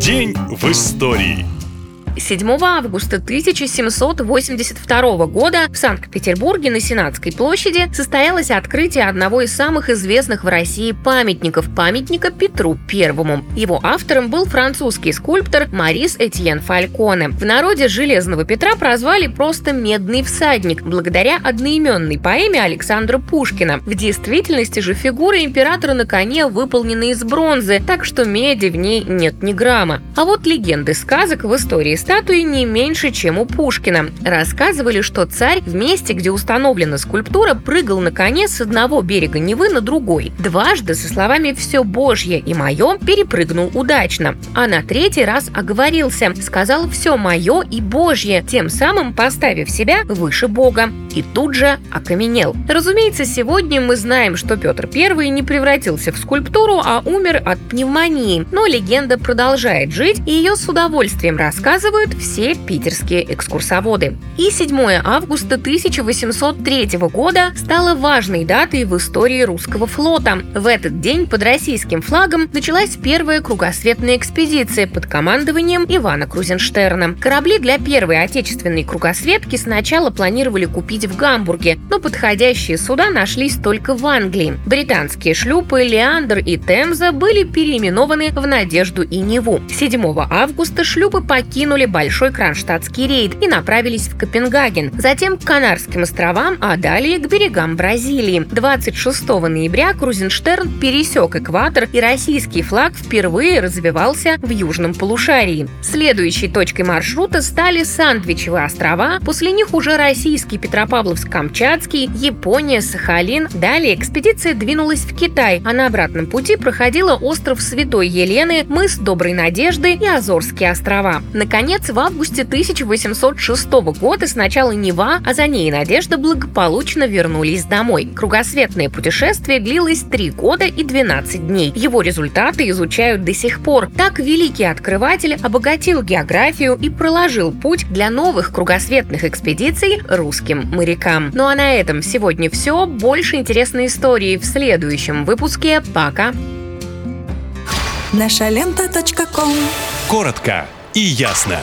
День в истории. 7 августа 1782 года в Санкт-Петербурге на Сенатской площади состоялось открытие одного из самых известных в России памятников – памятника Петру Первому. Его автором был французский скульптор Марис Этьен Фальконе. В народе Железного Петра прозвали просто «Медный всадник» благодаря одноименной поэме Александра Пушкина. В действительности же фигура императора на коне выполнена из бронзы, так что меди в ней нет ни грамма. А вот легенды сказок в истории статуи не меньше, чем у Пушкина. Рассказывали, что царь в месте, где установлена скульптура, прыгал на коне с одного берега Невы на другой. Дважды со словами «все Божье и мое» перепрыгнул удачно. А на третий раз оговорился, сказал «все мое и Божье», тем самым поставив себя выше Бога. И тут же окаменел. Разумеется, сегодня мы знаем, что Петр I не превратился в скульптуру, а умер от пневмонии. Но легенда продолжает жить, и ее с удовольствием рассказывают рассказывают все питерские экскурсоводы. И 7 августа 1803 года стало важной датой в истории русского флота. В этот день под российским флагом началась первая кругосветная экспедиция под командованием Ивана Крузенштерна. Корабли для первой отечественной кругосветки сначала планировали купить в Гамбурге, но подходящие суда нашлись только в Англии. Британские шлюпы «Леандр» и «Темза» были переименованы в «Надежду» и «Неву». 7 августа шлюпы покинули большой кронштадтский рейд и направились в Копенгаген, затем к Канарским островам, а далее к берегам Бразилии. 26 ноября Крузенштерн пересек экватор, и российский флаг впервые развивался в южном полушарии. Следующей точкой маршрута стали Сандвичевые острова, после них уже российский Петропавловск-Камчатский, Япония, Сахалин. Далее экспедиция двинулась в Китай, а на обратном пути проходила остров Святой Елены, мыс Доброй Надежды и Азорские острова. Наконец, Наконец, в августе 1806 года сначала Нева, а за ней и Надежда благополучно вернулись домой. Кругосветное путешествие длилось 3 года и 12 дней. Его результаты изучают до сих пор. Так великий открыватель обогатил географию и проложил путь для новых кругосветных экспедиций русским морякам. Ну а на этом сегодня все. Больше интересной истории в следующем выпуске. Пока! Наша лента. Коротко и ясно.